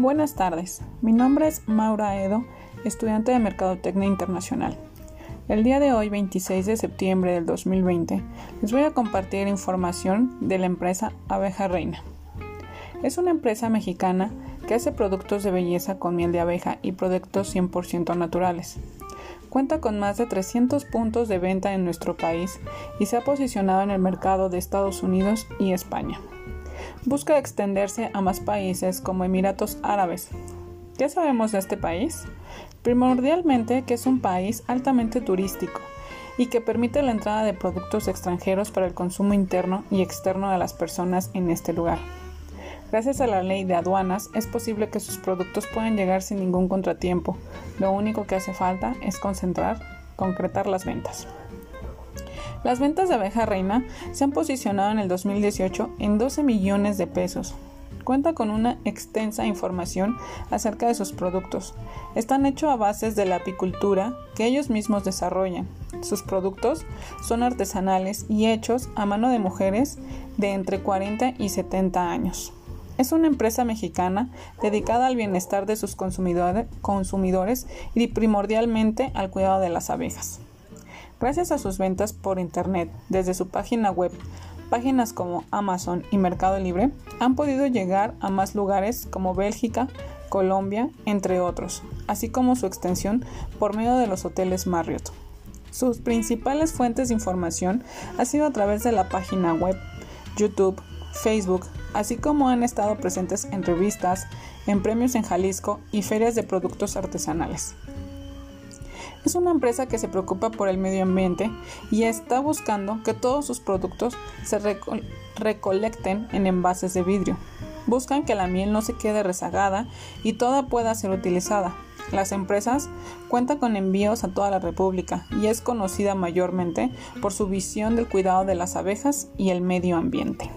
Buenas tardes, mi nombre es Maura Edo, estudiante de Mercadotecnia Internacional. El día de hoy, 26 de septiembre del 2020, les voy a compartir información de la empresa Abeja Reina. Es una empresa mexicana que hace productos de belleza con miel de abeja y productos 100% naturales. Cuenta con más de 300 puntos de venta en nuestro país y se ha posicionado en el mercado de Estados Unidos y España busca extenderse a más países como Emiratos Árabes. ¿Qué sabemos de este país? Primordialmente que es un país altamente turístico y que permite la entrada de productos extranjeros para el consumo interno y externo de las personas en este lugar. Gracias a la ley de aduanas es posible que sus productos puedan llegar sin ningún contratiempo. Lo único que hace falta es concentrar, concretar las ventas. Las ventas de abeja reina se han posicionado en el 2018 en 12 millones de pesos. Cuenta con una extensa información acerca de sus productos. Están hechos a bases de la apicultura que ellos mismos desarrollan. Sus productos son artesanales y hechos a mano de mujeres de entre 40 y 70 años. Es una empresa mexicana dedicada al bienestar de sus consumidores y primordialmente al cuidado de las abejas. Gracias a sus ventas por Internet desde su página web, páginas como Amazon y Mercado Libre han podido llegar a más lugares como Bélgica, Colombia, entre otros, así como su extensión por medio de los hoteles Marriott. Sus principales fuentes de información ha sido a través de la página web, YouTube, Facebook, así como han estado presentes en revistas, en premios en Jalisco y ferias de productos artesanales. Es una empresa que se preocupa por el medio ambiente y está buscando que todos sus productos se recolecten en envases de vidrio. Buscan que la miel no se quede rezagada y toda pueda ser utilizada. Las empresas cuentan con envíos a toda la República y es conocida mayormente por su visión del cuidado de las abejas y el medio ambiente.